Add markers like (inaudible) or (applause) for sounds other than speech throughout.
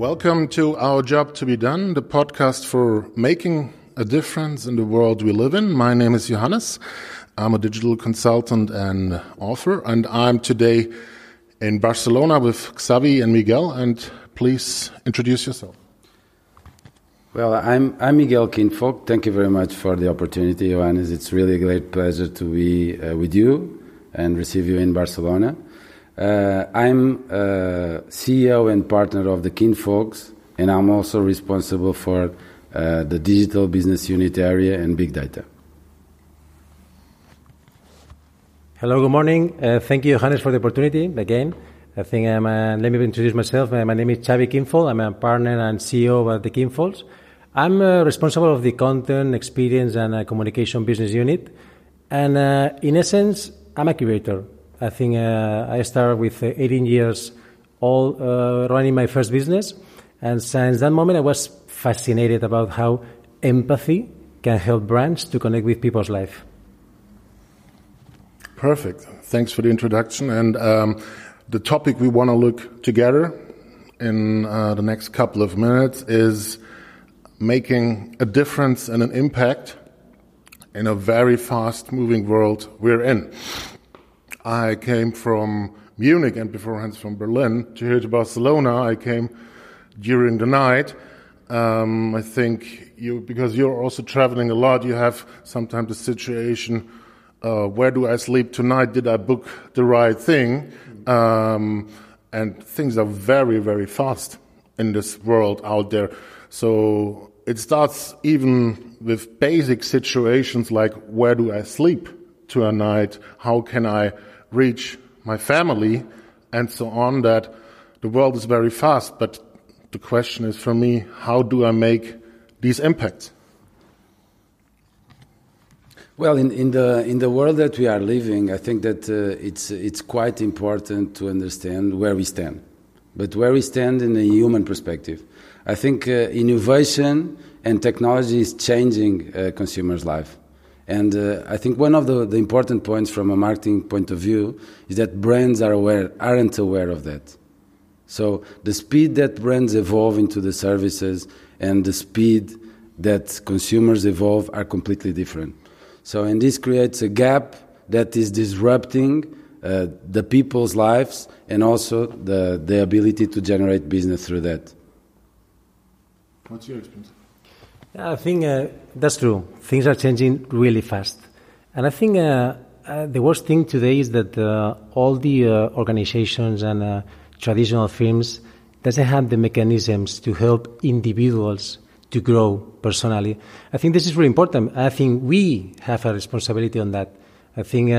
Welcome to Our Job to Be Done, the podcast for making a difference in the world we live in. My name is Johannes. I'm a digital consultant and author, and I'm today in Barcelona with Xavi and Miguel. And please introduce yourself. Well, I'm, I'm Miguel Kingfox. Thank you very much for the opportunity, Johannes. It's really a great pleasure to be uh, with you and receive you in Barcelona. Uh, I'm uh, CEO and partner of the Kingfox, and I'm also responsible for uh, the digital business unit area and big data. Hello, good morning. Thank you, Johannes, for the opportunity again. I think I'm, let me introduce myself. My name is Xavi Kingfox. I'm a partner and CEO of the Kingfox. I'm responsible of the content, experience, and communication business unit. And in essence, I'm a curator. I think uh, I started with uh, 18 years old uh, running my first business. And since that moment, I was fascinated about how empathy can help brands to connect with people's life. Perfect. Thanks for the introduction. And um, the topic we want to look together in uh, the next couple of minutes is making a difference and an impact in a very fast moving world we're in. I came from Munich and beforehand from Berlin to here to Barcelona. I came during the night. Um, I think you, because you're also traveling a lot, you have sometimes the situation, uh, where do I sleep tonight? Did I book the right thing? Um, and things are very, very fast in this world out there. So it starts even with basic situations like where do I sleep to a night? How can I reach my family and so on that the world is very fast. But the question is for me how do i make these impacts? Well in, in the in the world that we are living i think that uh, it's it's quite important to understand where we stand. But where we stand in a human perspective. I think uh, innovation and technology is changing uh, consumers life and uh, I think one of the, the, important points from a marketing point of view is that brands are aware, aren't aware of that. So the speed that brands evolve into the services and the speed that consumers evolve are completely different. So, and this creates a gap that is disrupting uh, the people's lives and also the, the ability to generate business through that. What's your experience? I think uh, that's true. Things are changing really fast. And I think uh, uh, the worst thing today is that uh, all the uh, organizations and uh, traditional firms doesn't have the mechanisms to help individuals to grow personally. I think this is really important. I think we have a responsibility on that. I think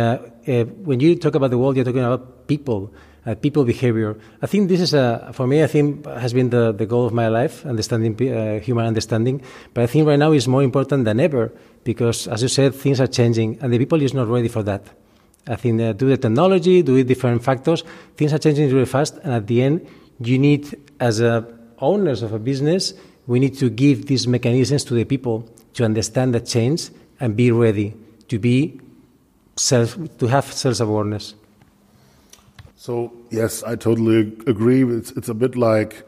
when you talk about the world, you're talking about people uh, people behavior. I think this is a, for me, I think has been the, the goal of my life, understanding uh, human understanding. But I think right now is more important than ever because, as you said, things are changing and the people is not ready for that. I think uh, due the technology, to different factors, things are changing really fast. And at the end, you need, as a owners of a business, we need to give these mechanisms to the people to understand the change and be ready to be self, to have self awareness. So, yes, I totally agree. It's, it's a bit like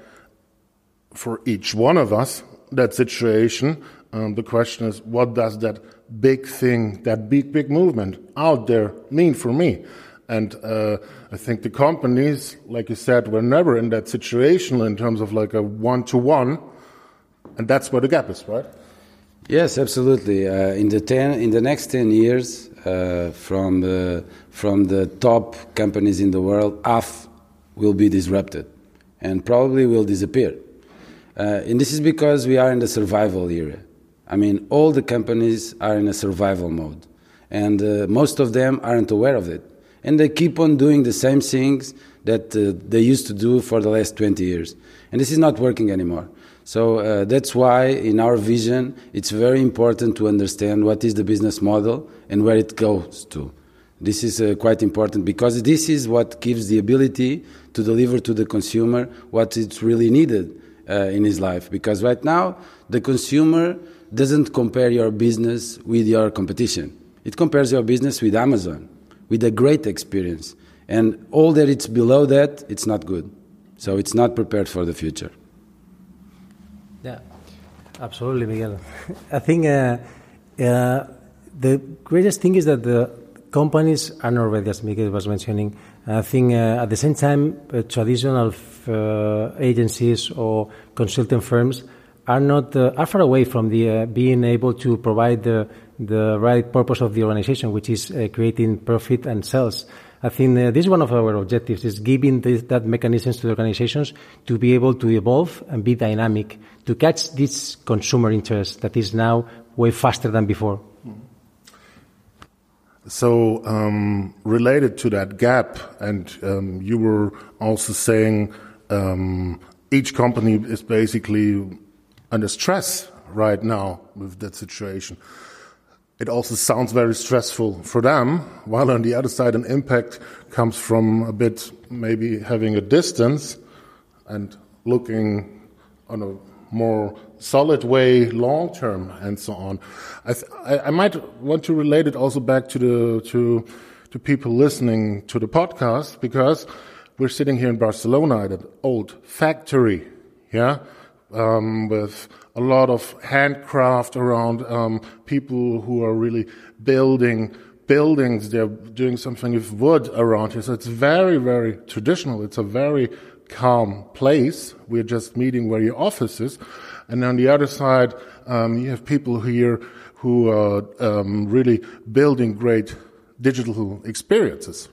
for each one of us, that situation. Um, the question is, what does that big thing, that big, big movement out there mean for me? And uh, I think the companies, like you said, were never in that situation in terms of like a one to one. And that's where the gap is, right? Yes, absolutely. Uh, in the ten, in the next ten years, uh, from the from the top companies in the world, half will be disrupted, and probably will disappear. Uh, and this is because we are in the survival era. I mean, all the companies are in a survival mode, and uh, most of them aren't aware of it, and they keep on doing the same things that uh, they used to do for the last 20 years, and this is not working anymore. So uh, that's why, in our vision, it's very important to understand what is the business model and where it goes to. This is uh, quite important because this is what gives the ability to deliver to the consumer what is really needed uh, in his life. Because right now, the consumer doesn't compare your business with your competition. It compares your business with Amazon, with a great experience. And all that it's below that, it's not good. So it's not prepared for the future. Yeah, absolutely, Miguel. (laughs) I think uh, uh, the greatest thing is that the companies are not ready, as Miguel was mentioning. I think uh, at the same time, uh, traditional uh, agencies or consulting firms are not uh, are far away from the being able to provide the the right purpose of the organization, which is creating profit and sales. I think uh, this is one of our objectives: is giving this, that mechanisms to the organizations to be able to evolve and be dynamic to catch this consumer interest that is now way faster than before. So, um, related to that gap, and um, you were also saying um, each company is basically under stress right now with that situation. It also sounds very stressful for them, while on the other side, an impact comes from a bit maybe having a distance and looking on a more solid way long term and so on. I, th- I, might want to relate it also back to the to to people listening to the podcast because we're sitting here in Barcelona at an old factory, yeah, um, with a lot of handcraft around um, people who are really building buildings. They're doing something with wood around here, so it's very very traditional. It's a very calm place. We're just meeting where your office is. And on the other side, um, you have people here who are um, really building great digital experiences.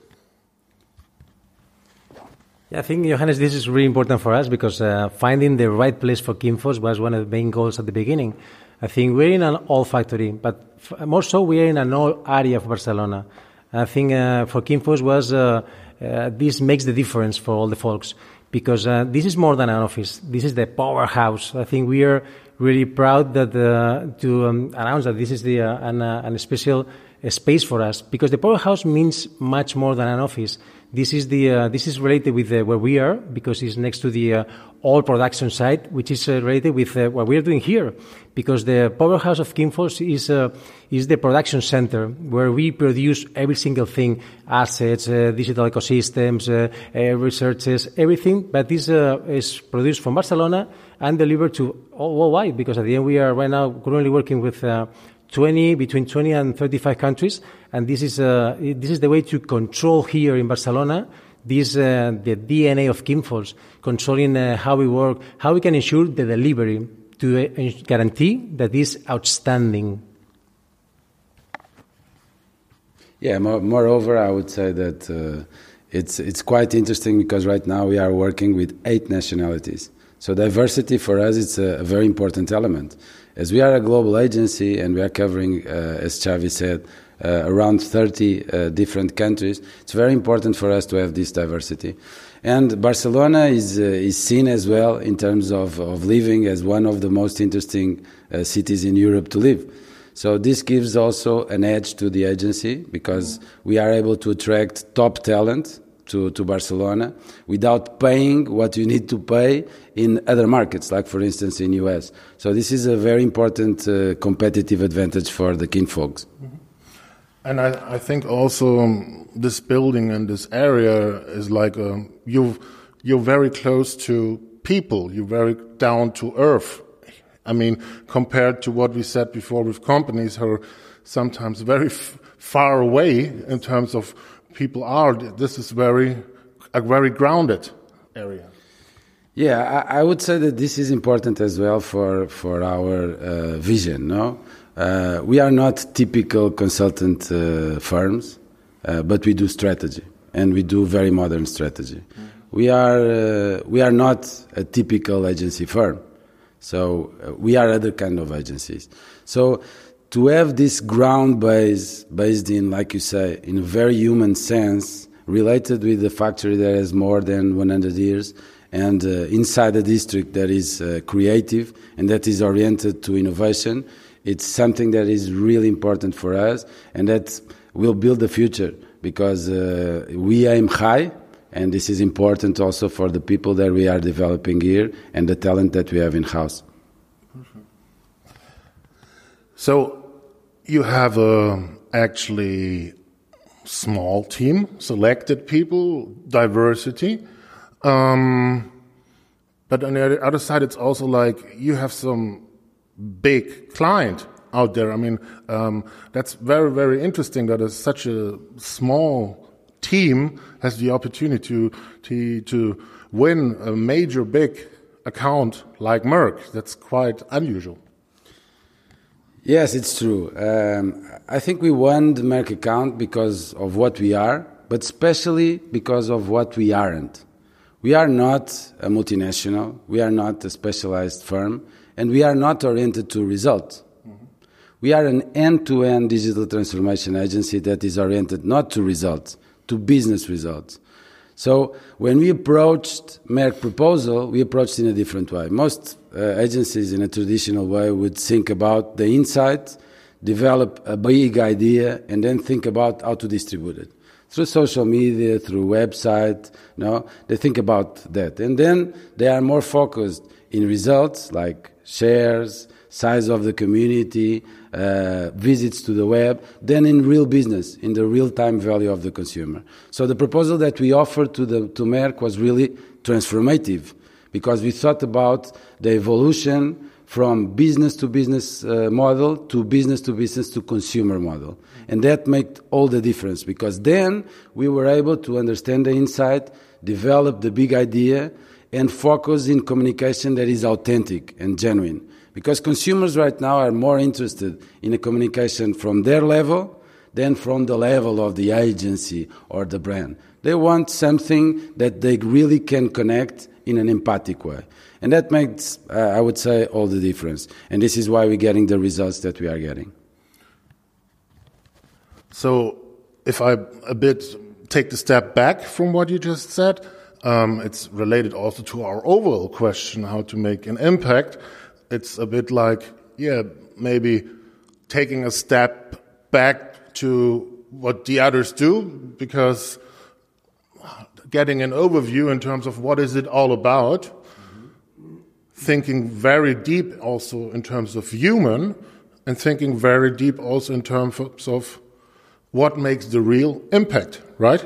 Yeah, I think, Johannes, this is really important for us because uh, finding the right place for Kingfox was one of the main goals at the beginning. I think we're in an old factory, but more so we are in an old area of Barcelona. I think uh, for Kingfox was uh, uh, this makes the difference for all the folks because uh, this is more than an office. This is the powerhouse. I think we are really proud that uh, to um, announce that this is the an, an special space for us because the powerhouse means much more than an office. This is the uh, this is related with uh, where we are because it's next to the uh, all production site, which is uh, related with what we are doing here, because the powerhouse of Kingfox is is the production center where we produce every single thing, assets, digital ecosystems, researches, everything. But this is produced from Barcelona and delivered to all worldwide because at the end we are right now currently working with uh, 20 between 20 and 35 countries and this is uh, this is the way to control here in Barcelona this uh, the DNA of Kingfox controlling uh, how we work how we can ensure the delivery to uh, guarantee that is outstanding yeah moreover I would say that uh, it's it's quite interesting because right now we are working with eight nationalities so diversity for us is a, a, very important element. As we are a global agency and we are covering, uh, as Xavi said, uh, around 30 uh, different countries, it's very important for us to have this diversity. And Barcelona is, uh, is seen as well in terms of, of living as one of the most interesting uh, cities in Europe to live. So this gives also an edge to the agency because we are able to attract top talent to, to Barcelona without paying what you need to pay in other markets, like for instance in US. So this is a very important uh, competitive advantage for the Kingfox. Mm-hmm. And I, I, think also um, this building and this area is like um, you you're very close to people. You're very down to earth. I mean, compared to what we said before with companies who are sometimes very far away in terms of people are. This is very a very grounded area. Yeah, I, I, would say that this is important as well for for our uh, vision. No, uh, we are not typical consultant uh, firms, uh, but we do strategy and we do very modern strategy. Mm. We are uh, we are not a typical agency firm, so uh, we are other kind of agencies. So to have this ground base based in, like you say, in a very human sense, related with the factory that has more than 100 years, and uh, inside a district that is uh, creative and that is oriented to innovation, it's something that is really important for us and that will build the future because uh, we aim high and this is important also for the people that we are developing here and the talent that we have in house. So, you have a actually small team, selected people, diversity. Um, but on the other side, it's also like you have some big client out there. I mean, um, that's very, very interesting that such a small team has the opportunity to, to, to win a major big account like Merck. That's quite unusual. Yes, it's true. Um, I think we won the Merck account because of what we are, but especially because of what we aren't. We are not a multinational, we are not a specialized firm, and we are not oriented to results. We are an end to end digital transformation agency that is oriented not to results, to business results. So when we approached Merck proposal, we approached in a different way. Most uh, agencies in a traditional way would think about the insight, develop a big idea, and then think about how to distribute it through social media, through website. No, they think about that, and then they are more focused in results like shares, size of the community, uh, visits to the web, than in real business, in the real time value of the consumer. So the proposal that we offered to the to Merck was really transformative because we thought about the evolution from business to business uh, model to business to business to consumer model. And that made all the difference because then we were able to understand the insight, develop the big idea, and focus in communication that is authentic and genuine. Because consumers right now are more interested in a communication from their level than from the level of the agency or the brand. They want something that they really can connect in an empathic way. And that makes, uh, I would say, all the difference. And this is why we're getting the results that we are getting. So, if I a bit take the step back from what you just said, um, it's related also to our overall question how to make an impact. It's a bit like, yeah, maybe taking a step back to what the others do because getting an overview in terms of what is it all about thinking very deep also in terms of human and thinking very deep also in terms of what makes the real impact right.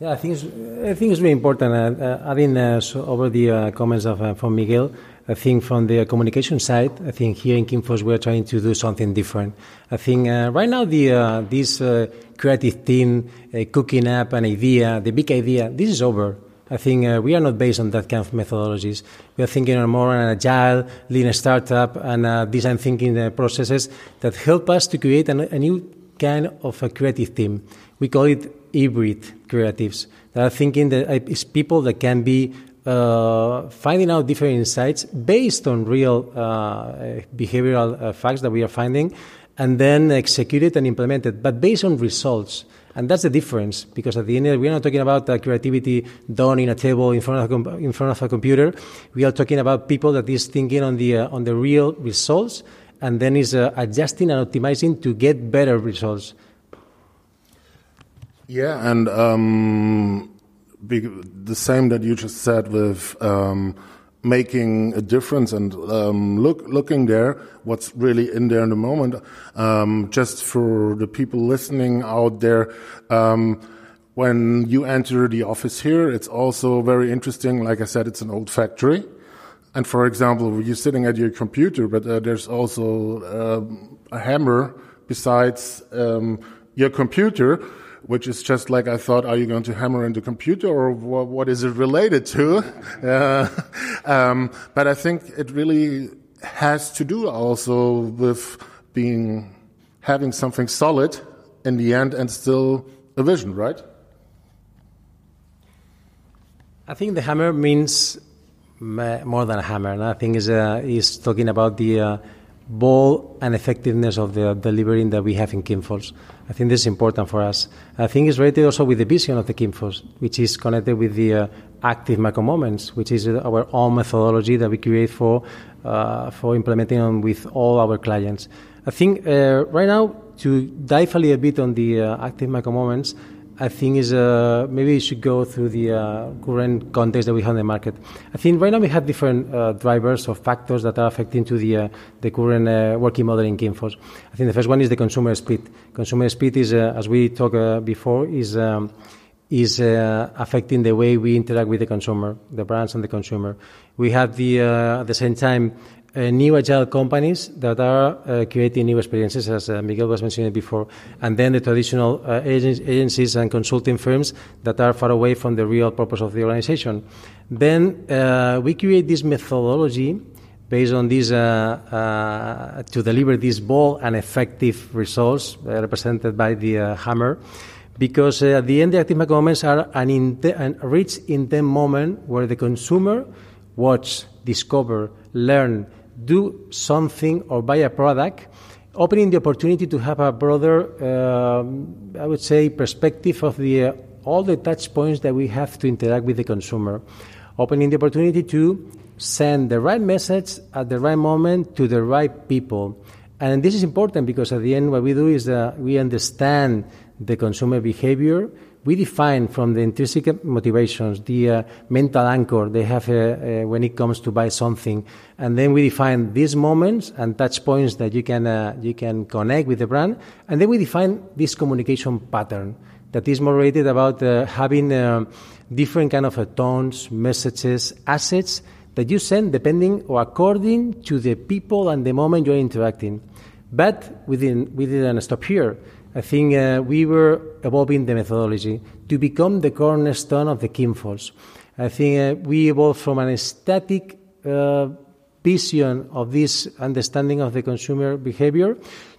Yeah i think it's, I think it's really important uh, uh, adding uh, so over the uh, comments of uh, from miguel I think from the communication side, I think here in Kingfox we're trying to do something different. I think uh, right now the uh, this uh, creative team uh, cooking up an idea, the big idea, this is over. I think uh, we are not based on that kind of methodologies. We are thinking more on agile, lean startup, and uh, design thinking processes that help us to create an, a new kind of a creative team. We call it hybrid creatives. That are thinking that it's people that can be uh, finding out different insights based on real uh, behavioral uh, facts that we are finding, and then execute it and implement it, but based on results. And that's the difference, because at the end, we're not talking about uh, creativity done in a table in front of a, in front of a computer. We are talking about people that is thinking on the uh, on the real results, and then is uh, adjusting and optimizing to get better results. Yeah, and. Um the same that you just said with um, making a difference and um, look looking there what's really in there in the moment um, just for the people listening out there um, when you enter the office here it's also very interesting like i said it's an old factory and for example you're sitting at your computer but uh, there's also uh, a hammer besides um, your computer which is just like I thought, are you going to hammer in the computer or what, is it related to? (laughs) Uh, um, but I think it really has to do also with being, having something solid in the end and still a vision, right? I think the hammer means more than a hammer. And I think uh, is talking about the uh, ball and effectiveness of the delivering that we have in Kingfox. I think this is important for us. I think it's related also with the vision of the Kingfox, which is connected with the uh, active micro moments, which is our own methodology that we create for uh, for implementing with all our clients. I think uh, right now to dive a little bit on the uh, active micro moments. I think is uh, maybe you should go through the uh, current context that we have in the market. I think right now we have different uh, drivers or factors that are affecting to the uh, the current uh, working model in Kingfox. I think the first one is the consumer split. Consumer split is, uh, as we talked before, is um, is affecting the way we interact with the consumer, the brands and the consumer. We have the at the same time uh, new agile companies that are uh, creating new experiences, as uh, Miguel was mentioning before, and then the traditional uh, agencies and consulting firms that are far away from the real purpose of the organization. Then uh, we create this methodology based on this to deliver these bold and effective results represented by the hammer because uh, at the end, the active micro moments are an, an rich, moment where the consumer watch, discover, learn, do something or buy a product, opening the opportunity to have a broader, uh, I would say, perspective of the uh, all the touch points that we have to interact with the consumer, opening the opportunity to send the right message at the right moment to the right people. And this is important because at the end, what we do is that we understand the consumer behavior. We define from the intrinsic motivations, the uh, mental anchor they have uh, uh, when it comes to buy something, and then we define these moments and touch points that you can uh, you can connect with the brand, and then we define this communication pattern that is more related about uh, having different kind of tones, messages, assets that you send depending or according to the people and the moment you're interacting. But we didn't, we didn't stop here I think uh, we were evolving the methodology to become the cornerstone of the Kingfox. I think uh, we evolved from an static uh, vision of this understanding of the consumer behavior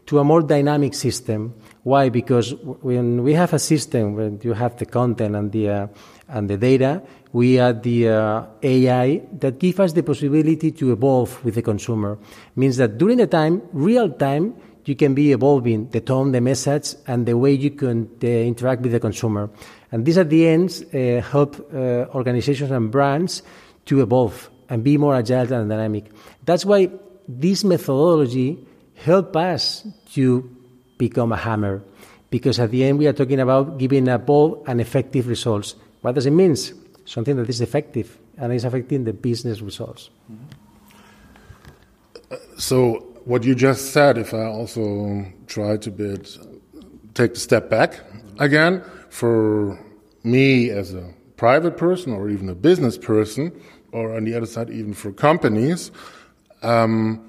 to a more dynamic system. Why? Because when we have a system, when you have the content and the, uh, and the data, we add the uh, AI that give us the possibility to evolve with the consumer. Means that during the time, real time, you can be evolving the tone, the message, and the way you can uh, interact with the consumer. And these at the end uh, help uh, organizations and brands to evolve and be more agile and dynamic. That's why this methodology help us to become a hammer, because at the end we are talking about giving a bold and effective results. What does it mean? Something that is effective and is affecting the business results. So what you just said, if I also try to bit, take a step back again, for me as a private person or even a business person, or on the other side, even for companies, um,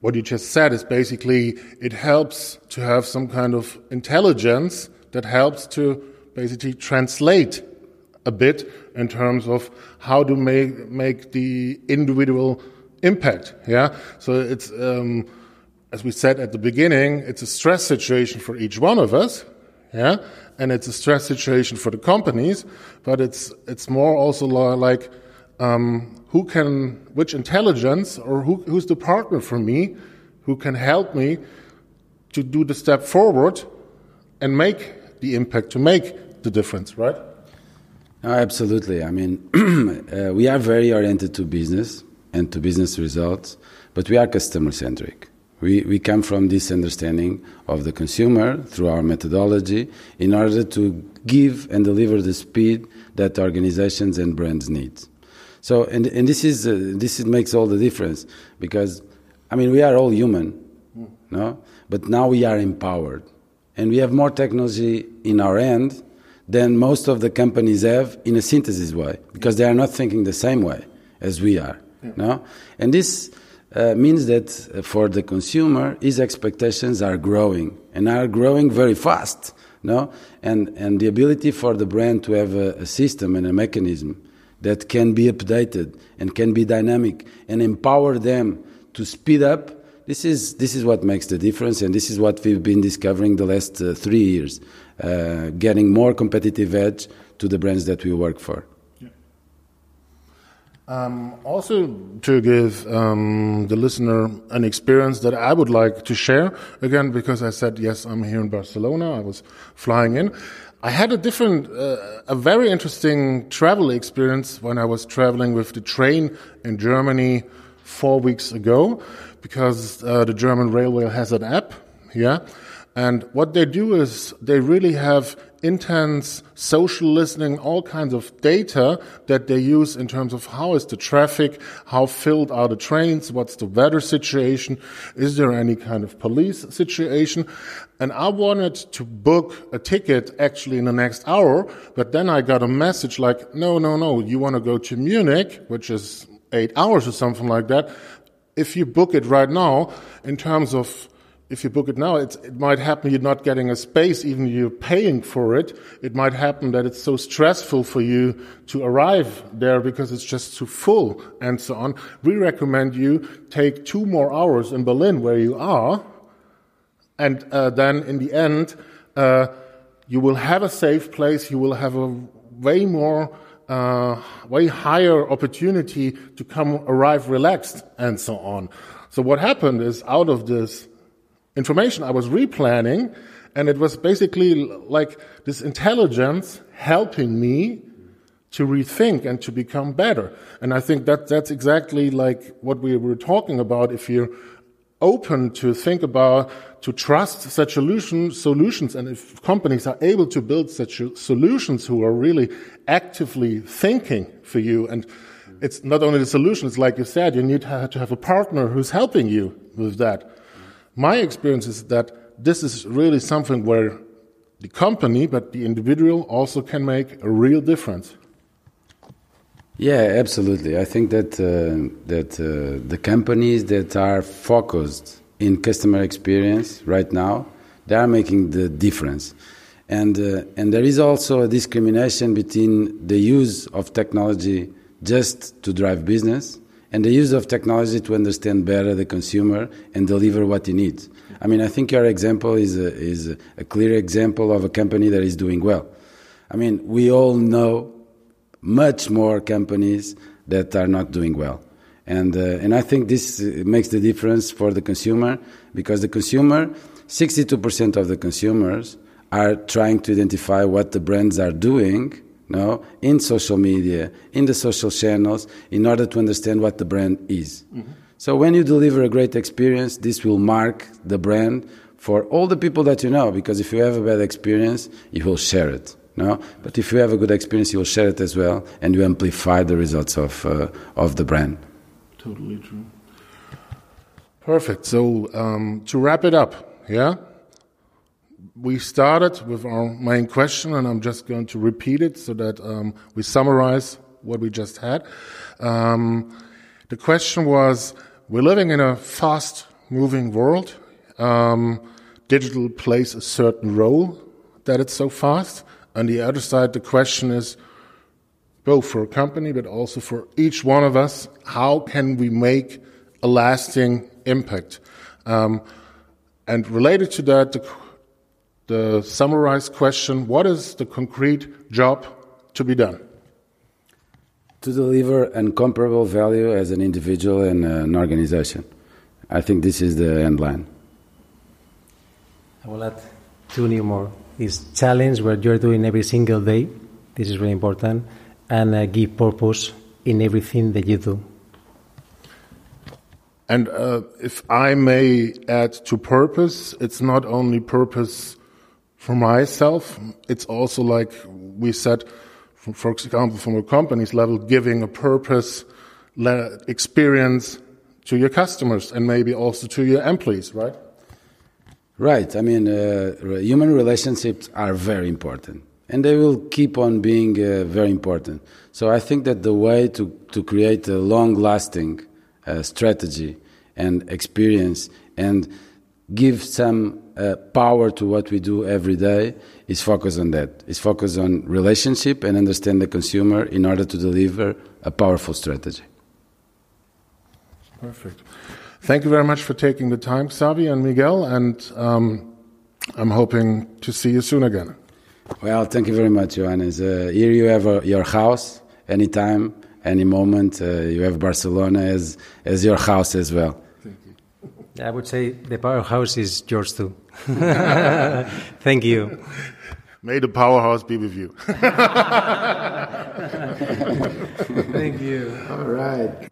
what you just said is basically it helps to have some kind of intelligence that helps to basically translate a bit in terms of how to make, make the individual impact. Yeah. So it's, um, as we said at the beginning, it's a stress situation for each one of us. Yeah. And it's a stress situation for the companies, but it's, it's more also like, um, who can, which intelligence or who, who's the partner for me who can help me to do the step forward and make the impact, to make the difference, right? Oh, absolutely. I mean, (clears throat) uh, we are very oriented to business and to business results, but we are customer centric. We, we come from this understanding of the consumer through our methodology in order to give and deliver the speed that organizations and brands need. So, and, and this, is, uh, this makes all the difference because, I mean, we are all human, no? But now we are empowered. And we have more technology in our end than most of the companies have in a synthesis way because they are not thinking the same way as we are. Yeah. No, and this uh, means that uh, for the consumer, his expectations are growing and are growing very fast. No, and and the ability for the brand to have a, a system and a mechanism that can be updated and can be dynamic and empower them to speed up. This is this is what makes the difference, and this is what we've been discovering the last uh, three years, uh, getting more competitive edge to the brands that we work for. Um, also, to give um, the listener an experience that I would like to share, again, because I said, yes, I'm here in Barcelona, I was flying in. I had a different, uh, a very interesting travel experience when I was traveling with the train in Germany four weeks ago, because uh, the German railway has an app, yeah. And what they do is they really have intense social listening, all kinds of data that they use in terms of how is the traffic, how filled are the trains, what's the weather situation, is there any kind of police situation. And I wanted to book a ticket actually in the next hour, but then I got a message like, no, no, no, you want to go to Munich, which is eight hours or something like that. if you book it right now, in terms of if you book it now, it might happen you're not getting a space, even you're paying for it. It might happen that it's so stressful for you to arrive there because it's just too full and so on. We recommend you take two more hours in Berlin where you are, and uh, then in the end, uh, you will have a safe place. You will have a way more, uh, way higher opportunity to come arrive relaxed and so on. So what happened is out of this information I was replanning, and it was basically like this intelligence helping me to rethink and to become better. And I think that that's exactly like what we were talking about. If you're open to think about, to trust such solution, solutions, and if companies are able to build such solutions who are really actively thinking for you, and it's not only the solution, it's like you said, you need to have a partner who's helping you with that. My experience is that this is really something where the company, but the individual also can make a real difference. Yeah, absolutely. I think that uh, that uh, the companies that are focused in customer experience right now, they are making the difference. And uh, and there is also a discrimination between the use of technology just to drive business and the use of technology to understand better the consumer and deliver what he needs. I mean, I think your example is a, is a clear example of a company that is doing well. I mean, we all know much more companies that are not doing well. And, uh, and I think this makes the difference for the consumer because the consumer, 62% of the consumers are trying to identify what the brands are doing no, in social media, in the social channels, in order to understand what the brand is. Mm-hmm. So when you deliver a great experience, this will mark the brand for all the people that you know, because if you have a bad experience, you will share it. No, but if you have a good experience, you will share it as well, and you amplify the results of uh, of the brand. Totally true. Perfect. So um, to wrap it up, yeah we started with our main question, and I'm just going to repeat it so that um, we summarize what we just had. Um, the question was We're living in a fast moving world. Um, digital plays a certain role that it's so fast. On the other side, the question is both for a company, but also for each one of us how can we make a lasting impact? Um, and related to that, the the summarized question what is the concrete job to be done? To deliver incomparable value as an individual and an organization. I think this is the end line. I will add two new more. Is challenge what you're doing every single day. This is really important. And uh, give purpose in everything that you do. And uh, if I may add to purpose, it's not only purpose for myself, it's also like we said, for example, from a company's level, giving a purpose experience to your customers and maybe also to your employees, right? Right. I mean, uh, human relationships are very important and they will keep on being uh, very important. So I think that the way to, to create a long lasting uh, strategy and experience and give some uh, power to what we do every day is focus on that. Is focus on relationship and understand the consumer in order to deliver a powerful strategy. Perfect. Thank you very much for taking the time, Xavi and Miguel, and um, I'm hoping to see you soon again. Well, thank you very much, Johannes. Uh, here you have uh, your house anytime, any moment. Uh, you have Barcelona as, as your house as well. I would say the powerhouse is yours too. (laughs) Thank you. May the powerhouse be with you. (laughs) Thank you. All right.